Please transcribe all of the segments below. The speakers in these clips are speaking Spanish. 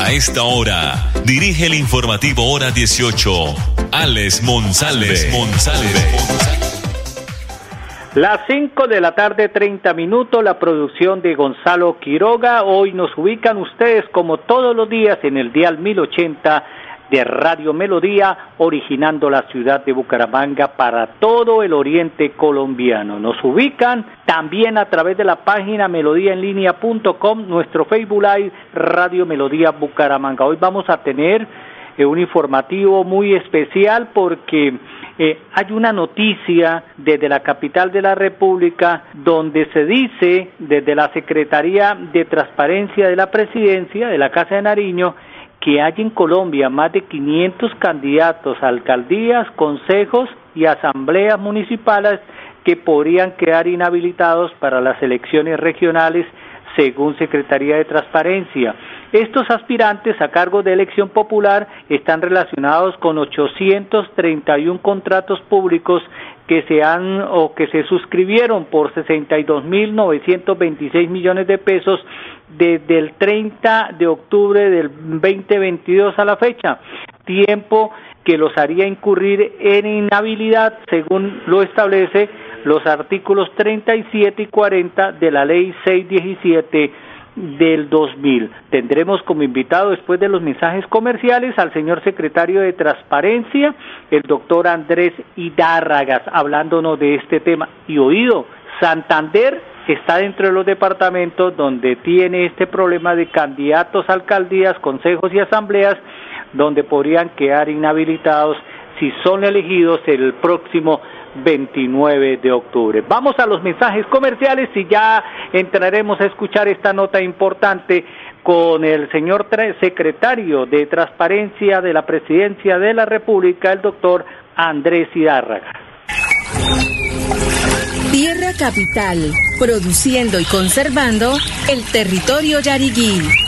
A esta hora, dirige el informativo Hora 18, Alex Monsalve. Las 5 de la tarde, 30 minutos, la producción de Gonzalo Quiroga. Hoy nos ubican ustedes como todos los días en el Dial 1080 de Radio Melodía, originando la ciudad de Bucaramanga para todo el oriente colombiano. Nos ubican también a través de la página melodíaenlínea.com, nuestro Facebook Live Radio Melodía Bucaramanga. Hoy vamos a tener eh, un informativo muy especial porque eh, hay una noticia desde la capital de la República donde se dice desde la Secretaría de Transparencia de la Presidencia de la Casa de Nariño que hay en Colombia más de 500 candidatos a alcaldías, consejos y asambleas municipales que podrían quedar inhabilitados para las elecciones regionales según Secretaría de Transparencia. Estos aspirantes a cargo de elección popular están relacionados con 831 contratos públicos que se han o que se suscribieron por 62.926 millones de pesos desde el 30 de octubre del 2022 a la fecha, tiempo que los haría incurrir en inhabilidad según lo establece los artículos 37 y 40 de la ley 617 del 2000. Tendremos como invitado después de los mensajes comerciales al señor secretario de Transparencia, el doctor Andrés Hidárragas, hablándonos de este tema. Y oído, Santander está dentro de los departamentos donde tiene este problema de candidatos a alcaldías, consejos y asambleas, donde podrían quedar inhabilitados si son elegidos el próximo 29 de octubre. Vamos a los mensajes comerciales y ya entraremos a escuchar esta nota importante con el señor secretario de Transparencia de la Presidencia de la República, el doctor Andrés Hidárraga. Tierra Capital, produciendo y conservando el territorio yariguí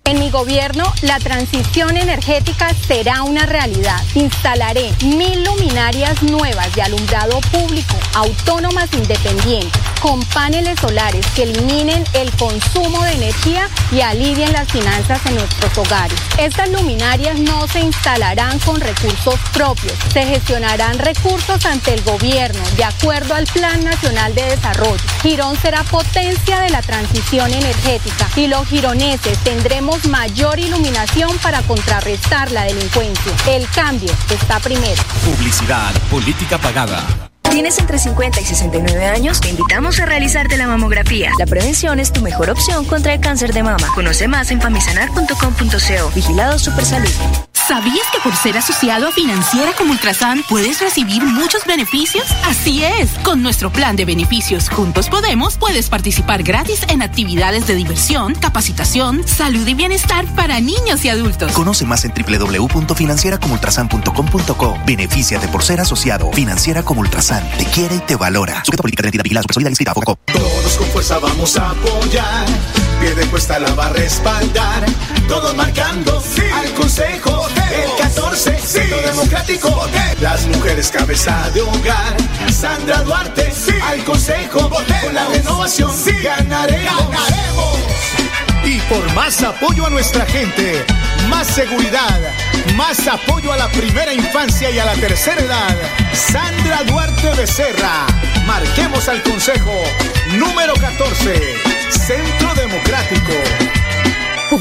En mi gobierno, la transición energética será una realidad. Instalaré mil luminarias nuevas de alumbrado público, autónomas independientes, con paneles solares que eliminen el consumo de energía y alivien las finanzas en nuestros hogares. Estas luminarias no se instalarán con recursos propios, se gestionarán recursos ante el gobierno de acuerdo al Plan Nacional de Desarrollo. Girón será potencia de la transición energética y los gironeses tendremos mayor iluminación para contrarrestar la delincuencia. El cambio está primero. Publicidad, política pagada. ¿Tienes entre 50 y 69 años? Te invitamos a realizarte la mamografía. La prevención es tu mejor opción contra el cáncer de mama. Conoce más en famisanar.com.co. Vigilado Supersalud. ¿Sabías que por ser asociado a Financiera como Ultrasan puedes recibir muchos beneficios? Así es, con nuestro plan de beneficios Juntos Podemos puedes participar gratis en actividades de diversión, capacitación, salud y bienestar para niños y adultos. Conoce más en www.financieracomultrasan.com.co. Benefíciate por ser asociado. Financiera como Ultrasan te quiere y te valora. Sujeta política de identidad vigilada, Todos con fuerza vamos a apoyar pie cuesta la va a respaldar. Todos marcando al consejo. El 14, Centro Democrático. Las mujeres cabeza de hogar. Sandra Duarte al consejo. Con la renovación ganaremos. ganaremos. Y por más apoyo a nuestra gente, más seguridad, más apoyo a la primera infancia y a la tercera edad. Sandra Duarte Becerra. Marquemos al Consejo número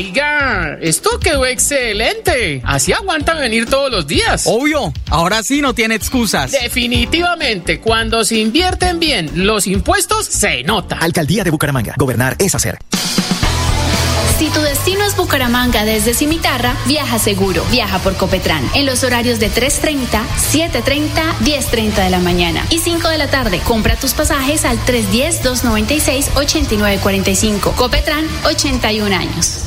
Oiga, esto quedó excelente. Así aguanta venir todos los días. Obvio, ahora sí no tiene excusas. Definitivamente, cuando se invierten bien los impuestos, se nota. Alcaldía de Bucaramanga. Gobernar es hacer. Si tu destino es Bucaramanga desde Cimitarra, viaja seguro. Viaja por Copetrán en los horarios de 3.30, 7.30, 10.30 de la mañana y 5 de la tarde. Compra tus pasajes al 310-296-8945. Copetrán, 81 años.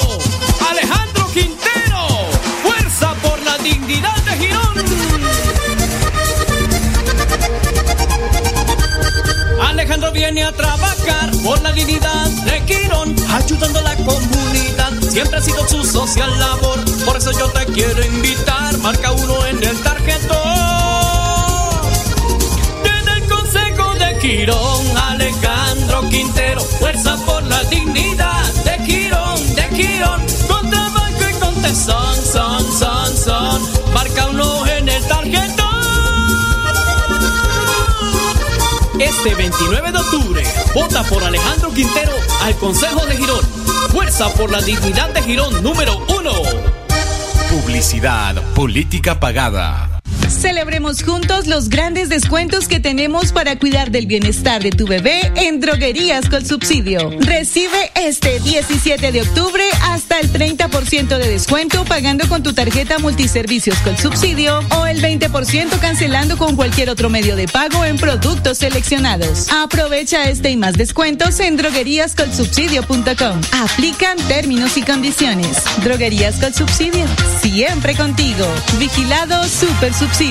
Alejandro viene a trabajar por la dignidad de Quirón, ayudando a la comunidad. Siempre ha sido su social labor, por eso yo te quiero invitar. Marca uno en el tarjetón. Desde el Consejo de Quirón, Alejandro Quintero, fuerza por la dignidad de Quirón, de Quirón. Con trabajo y con tesón, son, son, Este 29 de octubre, vota por Alejandro Quintero al Consejo de Girón. Fuerza por la dignidad de Girón número uno. Publicidad, política pagada. Celebremos juntos los grandes descuentos que tenemos para cuidar del bienestar de tu bebé en Droguerías con Subsidio. Recibe este 17 de octubre hasta el 30% de descuento pagando con tu tarjeta multiservicios con subsidio o el 20% cancelando con cualquier otro medio de pago en productos seleccionados. Aprovecha este y más descuentos en drogueríascolsubsidio.com. Aplican términos y condiciones. Droguerías con Subsidio. Siempre contigo. Vigilado Super Subsidio.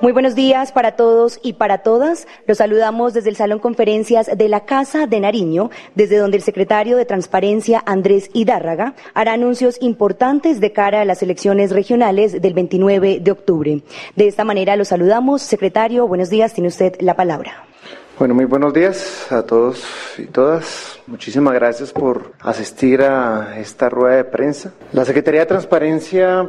Muy buenos días para todos y para todas. Los saludamos desde el Salón Conferencias de la Casa de Nariño, desde donde el secretario de Transparencia, Andrés Hidárraga, hará anuncios importantes de cara a las elecciones regionales del 29 de octubre. De esta manera los saludamos. Secretario, buenos días. Tiene usted la palabra. Bueno, muy buenos días a todos y todas. Muchísimas gracias por asistir a esta rueda de prensa. La Secretaría de Transparencia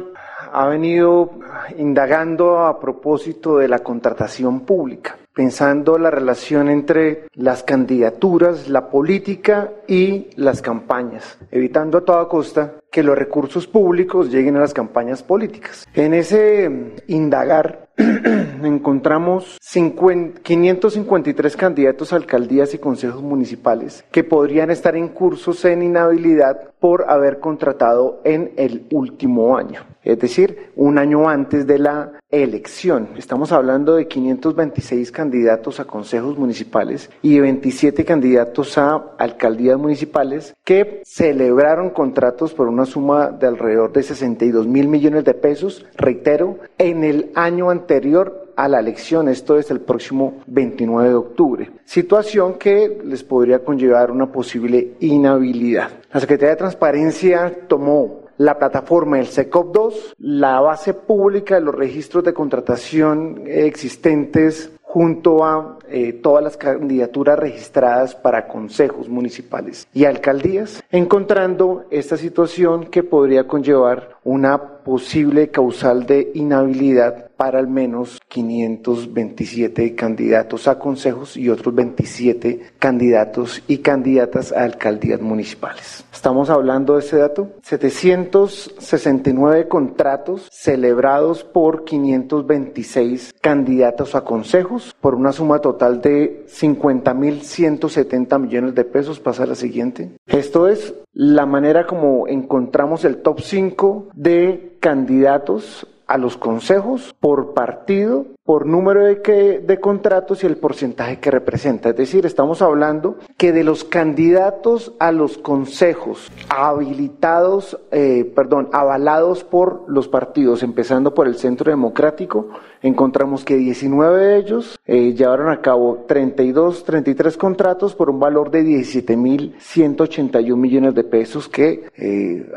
ha venido indagando a propósito de la contratación pública, pensando la relación entre las candidaturas, la política y las campañas, evitando a toda costa que los recursos públicos lleguen a las campañas políticas. En ese indagar encontramos 50, 553 candidatos a alcaldías y consejos municipales que podrían estar en cursos en inhabilidad por haber contratado en el último año, es decir, un año antes de la elección. Estamos hablando de 526 candidatos a consejos municipales y 27 candidatos a alcaldías municipales que celebraron contratos por una una suma de alrededor de 62 mil millones de pesos, reitero, en el año anterior a la elección, esto es el próximo 29 de octubre, situación que les podría conllevar una posible inhabilidad. La Secretaría de Transparencia tomó la plataforma del SECOP2, la base pública de los registros de contratación existentes junto a eh, todas las candidaturas registradas para consejos municipales y alcaldías, encontrando esta situación que podría conllevar una posible causal de inhabilidad para al menos 527 candidatos a consejos y otros 27 candidatos y candidatas a alcaldías municipales. Estamos hablando de ese dato. 769 contratos celebrados por 526 candidatos a consejos por una suma total de 50.170 millones de pesos. Pasa a la siguiente. Esto es la manera como encontramos el top 5 de candidatos a los consejos por partido, por número de, que, de contratos y el porcentaje que representa. Es decir, estamos hablando que de los candidatos a los consejos habilitados, eh, perdón, avalados por los partidos, empezando por el Centro Democrático, encontramos que 19 de ellos eh, llevaron a cabo 32, 33 contratos por un valor de 17.181 millones de pesos que eh,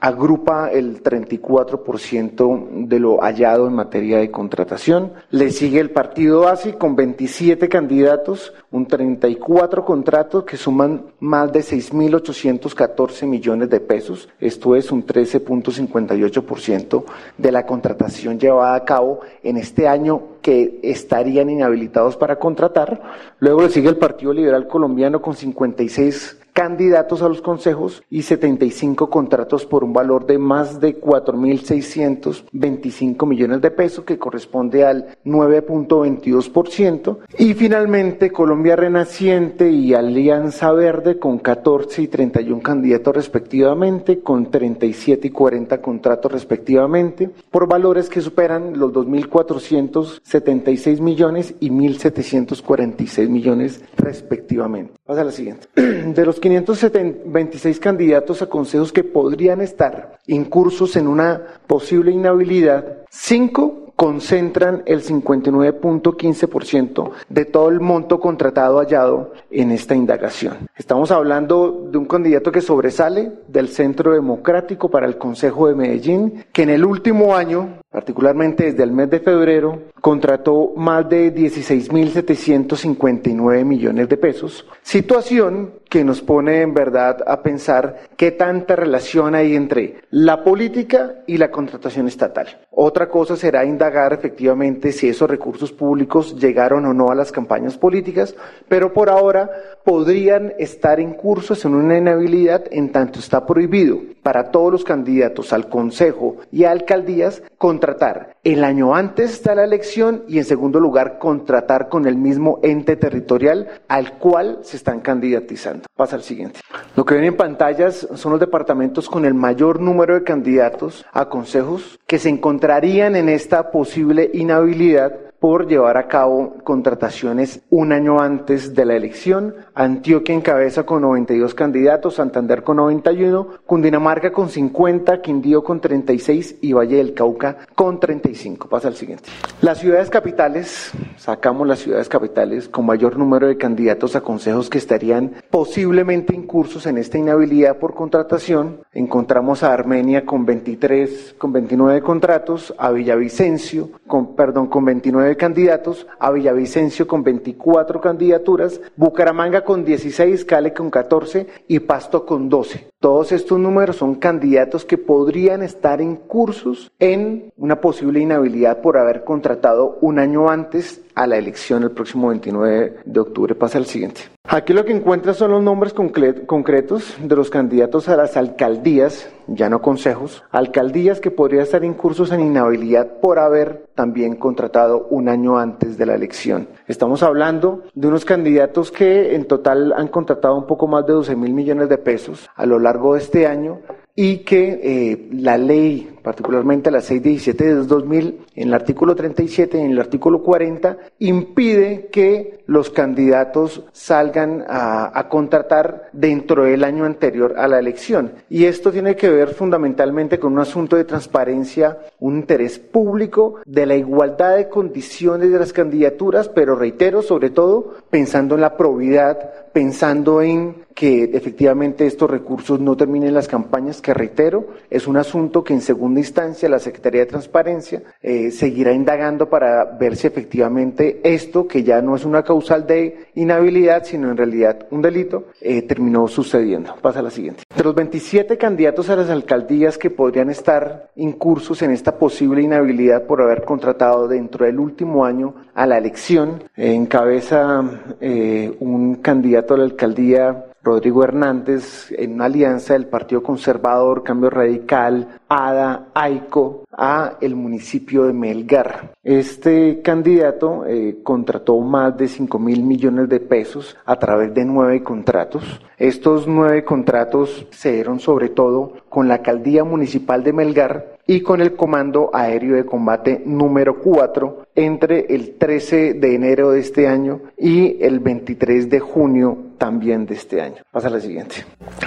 agrupa el 34% de lo hallado en materia de contratación. Le sigue el partido ASI con 27 candidatos, un 34 contratos que suman más de 6.814 millones de pesos. Esto es un 13.58% de la contratación llevada a cabo en este año que estarían inhabilitados para contratar. Luego le sigue el Partido Liberal Colombiano con 56 candidatos a los consejos y 75 contratos por un valor de más de 4.625 millones de pesos, que corresponde al 9.22%. Y finalmente Colombia Renaciente y Alianza Verde con 14 y 31 candidatos respectivamente, con 37 y 40 contratos respectivamente, por valores que superan los 2.476 millones y 1.746 millones respectivamente. Pasa a la siguiente. De los 526 candidatos a consejos que podrían estar incursos en una posible inhabilidad, cinco concentran el 59.15% de todo el monto contratado hallado en esta indagación. Estamos hablando de un candidato que sobresale del Centro Democrático para el Consejo de Medellín, que en el último año, particularmente desde el mes de febrero, contrató más de 16.759 millones de pesos, situación que nos pone en verdad a pensar qué tanta relación hay entre la política y la contratación estatal. Otra cosa será indagar efectivamente si esos recursos públicos llegaron o no a las campañas políticas, pero por ahora podrían estar en cursos en una inhabilidad en tanto está prohibido para todos los candidatos al Consejo y alcaldías contratar el año antes de la elección y en segundo lugar contratar con el mismo ente territorial al cual se están candidatizando. Pasa al siguiente. Lo que ven en pantallas son los departamentos con el mayor número de candidatos a consejos que se encontrarían en esta posible inhabilidad por llevar a cabo contrataciones un año antes de la elección. Antioquia encabeza con 92 candidatos, Santander con 91, Cundinamarca con 50, Quindío con 36 y Valle del Cauca con 35. Pasa al siguiente. Las ciudades capitales, sacamos las ciudades capitales con mayor número de candidatos a consejos que estarían posiblemente incursos en esta inhabilidad por contratación. Encontramos a Armenia con 23, con 29 contratos, a Villavicencio con, perdón, con 29 candidatos, a Villavicencio con 24 candidaturas, Bucaramanga con 16, Cali con 14 y Pasto con 12. Todos estos números son candidatos que podrían estar en cursos en una posible inhabilidad por haber contratado un año antes a la elección el próximo 29 de octubre. Pasa al siguiente. Aquí lo que encuentras son los nombres concretos de los candidatos a las alcaldías, ya no consejos, alcaldías que podrían estar en cursos en inhabilidad por haber también contratado un año antes de la elección. Estamos hablando de unos candidatos que en total han contratado un poco más de 12 mil millones de pesos a lo largo de este año y que eh, la ley particularmente la 617 de 2000, en el artículo 37 y en el artículo 40, impide que los candidatos salgan a, a contratar dentro del año anterior a la elección. Y esto tiene que ver fundamentalmente con un asunto de transparencia, un interés público de la igualdad de condiciones de las candidaturas, pero reitero, sobre todo pensando en la probidad, pensando en que efectivamente estos recursos no terminen las campañas, que reitero, es un asunto que en segunda instancia la Secretaría de Transparencia eh, seguirá indagando para ver si efectivamente esto, que ya no es una causal de inhabilidad, sino en realidad un delito, eh, terminó sucediendo. Pasa a la siguiente. De los 27 candidatos a las alcaldías que podrían estar incursos en esta posible inhabilidad por haber contratado dentro del último año a la elección, encabeza eh, un candidato a la alcaldía Rodrigo Hernández en una alianza del Partido Conservador, Cambio Radical, ADA, AICO, a el municipio de Melgar. Este candidato eh, contrató más de 5 mil millones de pesos a través de nueve contratos. Estos nueve contratos se dieron sobre todo con la alcaldía municipal de Melgar y con el Comando Aéreo de Combate número 4 entre el 13 de enero de este año y el 23 de junio también de este año. Pasa a la siguiente.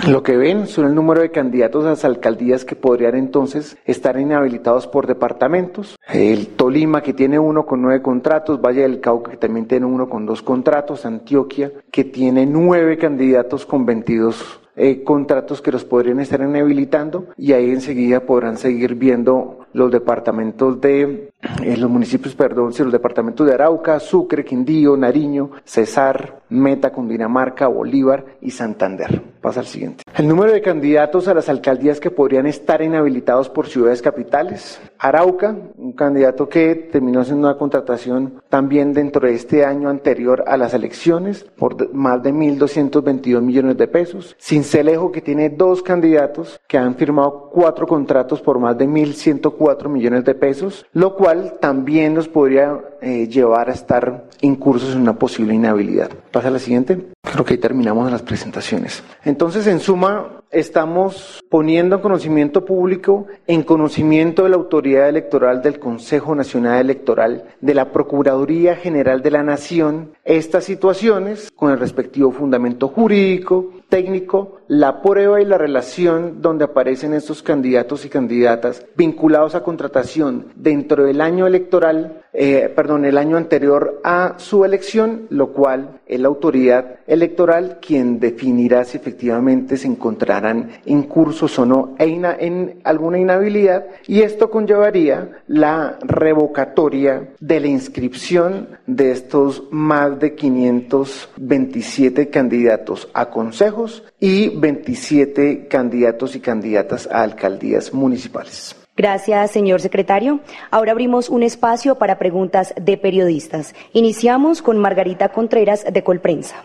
Lo que ven son el número de candidatos a las alcaldías que podrían entonces estar inhabilitados por departamentos. El Tolima que tiene uno con nueve contratos, Valle del Cauca que también tiene uno con dos contratos, Antioquia que tiene nueve candidatos con 22 eh, contratos que los podrían estar inhabilitando y ahí enseguida podrán seguir viendo los departamentos de eh, los municipios, perdón, sí, los departamentos de Arauca, Sucre, Quindío, Nariño, Cesar, Meta, Cundinamarca, Bolívar y Santander. Pasa al siguiente. El número de candidatos a las alcaldías que podrían estar inhabilitados por ciudades capitales. Arauca, un candidato que terminó haciendo una contratación también dentro de este año anterior a las elecciones por más de 1.222 millones de pesos. Cincelejo, que tiene dos candidatos que han firmado cuatro contratos por más de 1.104 millones de pesos, lo cual también nos podría eh, llevar a estar incursos en una posible inhabilidad. Pasa a la siguiente. Creo que ahí terminamos las presentaciones. Entonces, en suma, estamos poniendo en conocimiento público, en conocimiento de la autoridad electoral del Consejo Nacional Electoral, de la Procuraduría General de la Nación, estas situaciones con el respectivo fundamento jurídico, técnico, la prueba y la relación donde aparecen estos candidatos y candidatas vinculados a contratación dentro del año electoral, eh, perdón, el año anterior a su elección, lo cual es la autoridad electoral quien definirá si efectivamente se encontrarán incursos o no en alguna inhabilidad. Y esto conllevaría la revocatoria de la inscripción de estos más de 527 candidatos a consejos y 27 candidatos y candidatas a alcaldías municipales. Gracias, señor secretario. Ahora abrimos un espacio para preguntas de periodistas. Iniciamos con Margarita Contreras de Colprensa.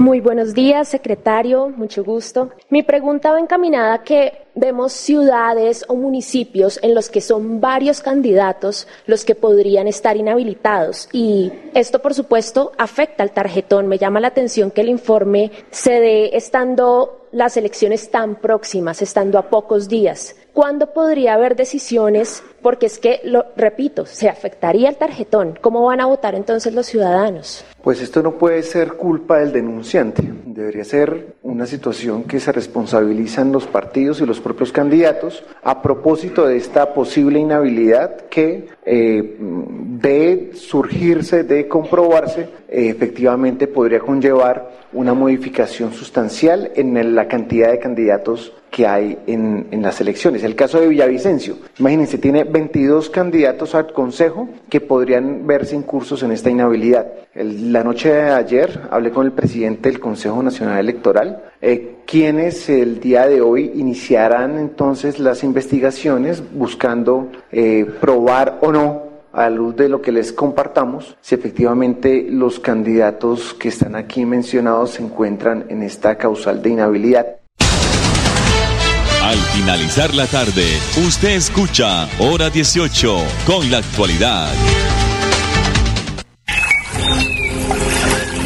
Muy buenos días, secretario, mucho gusto. Mi pregunta va encaminada a que vemos ciudades o municipios en los que son varios candidatos los que podrían estar inhabilitados y esto, por supuesto, afecta al tarjetón. Me llama la atención que el informe se dé estando las elecciones tan próximas, estando a pocos días. ¿Cuándo podría haber decisiones? Porque es que, lo repito, se afectaría el tarjetón. ¿Cómo van a votar entonces los ciudadanos? Pues esto no puede ser culpa del denunciante. Debería ser una situación que se responsabilizan los partidos y los propios candidatos a propósito de esta posible inhabilidad que eh, de surgirse, de comprobarse, efectivamente podría conllevar una modificación sustancial en la cantidad de candidatos que hay en, las elecciones. El caso de Villavicencio, imagínense, tiene 22 candidatos al Consejo que podrían verse incursos en esta inhabilidad. la noche de ayer hablé con el presidente del Consejo Nacional Electoral, eh, quienes el día de hoy iniciarán entonces las investigaciones buscando eh, probar o no a la luz de lo que les compartamos, si efectivamente los candidatos que están aquí mencionados se encuentran en esta causal de inhabilidad. Al finalizar la tarde, usted escucha Hora 18 con la actualidad.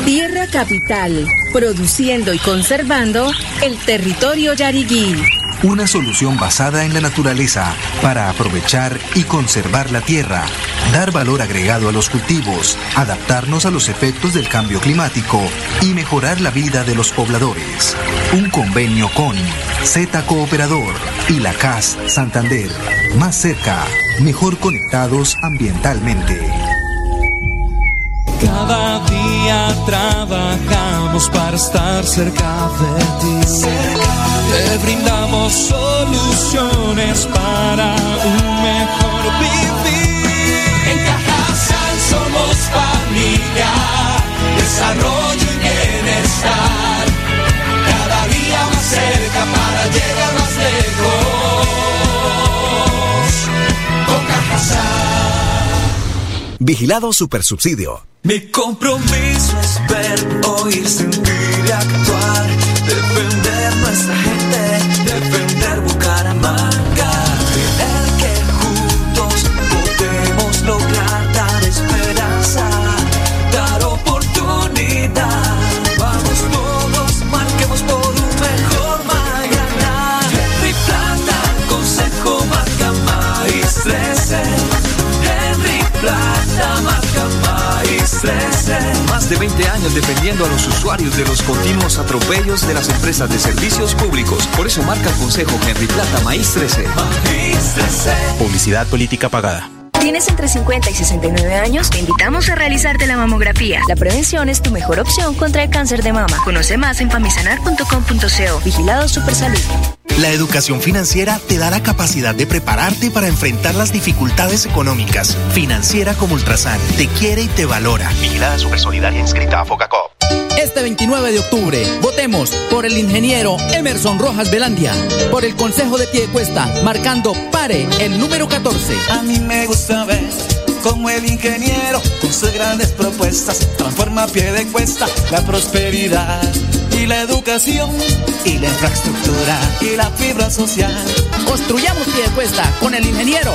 Tierra Capital, produciendo y conservando el territorio yariguí una solución basada en la naturaleza para aprovechar y conservar la tierra, dar valor agregado a los cultivos, adaptarnos a los efectos del cambio climático y mejorar la vida de los pobladores. Un convenio con Z Cooperador y la CAS Santander. Más cerca, mejor conectados ambientalmente. Cada día trabajamos para estar cerca de ti. Te brindamos soluciones para un mejor vivir. En Cajasal somos familia, desarrollo y bienestar. Para llegar más lejos. Cajasal. Vigilado Supersubsidio. Mi compromiso es ver, oír, sentir defendiendo a los usuarios de los continuos atropellos de las empresas de servicios públicos. Por eso marca el Consejo Henry Plata Maíz 13. Maíz 13. Publicidad política pagada. ¿Tienes entre 50 y 69 años? Te invitamos a realizarte la mamografía. La prevención es tu mejor opción contra el cáncer de mama. Conoce más en famisanar.com.co. Vigilado Supersalud. La educación financiera te da la capacidad de prepararte para enfrentar las dificultades económicas. Financiera como Ultrasan te quiere y te valora. Vigilada Supersolidaria inscrita a Focacop. Este 29 de octubre, votemos por el ingeniero Emerson Rojas Velandia, por el Consejo de Piedecuesta, marcando pare el número 14. A mí me gusta ver cómo el ingeniero, con sus grandes propuestas, transforma a pie de cuesta la prosperidad y la educación y la infraestructura y la fibra social. Construyamos Piedecuesta con el ingeniero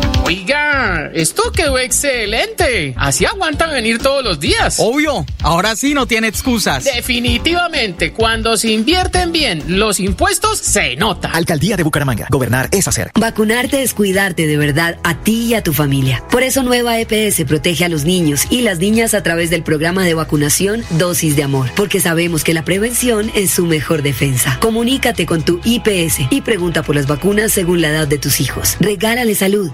Oiga, esto quedó excelente. Así aguantan venir todos los días. Obvio, ahora sí no tiene excusas. Definitivamente, cuando se invierten bien los impuestos, se nota. Alcaldía de Bucaramanga. Gobernar es hacer. Vacunarte es cuidarte de verdad a ti y a tu familia. Por eso Nueva EPS protege a los niños y las niñas a través del programa de vacunación Dosis de Amor, porque sabemos que la prevención es su mejor defensa. Comunícate con tu IPS y pregunta por las vacunas según la edad de tus hijos. Regálale salud,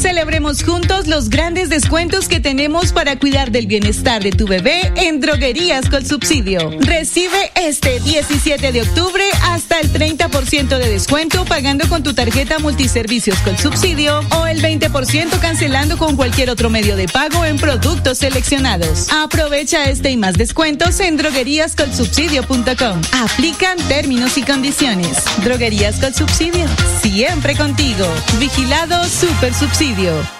Celebremos juntos los grandes descuentos que tenemos para cuidar del bienestar de tu bebé en Droguerías con Subsidio. Recibe este 17 de octubre hasta el 30% de descuento pagando con tu tarjeta multiservicios con subsidio o el 20% cancelando con cualquier otro medio de pago en productos seleccionados. Aprovecha este y más descuentos en drogueríascolsubsidio.com. Aplican términos y condiciones. Droguerías con Subsidio. Siempre contigo. Vigilado Super Subsidio.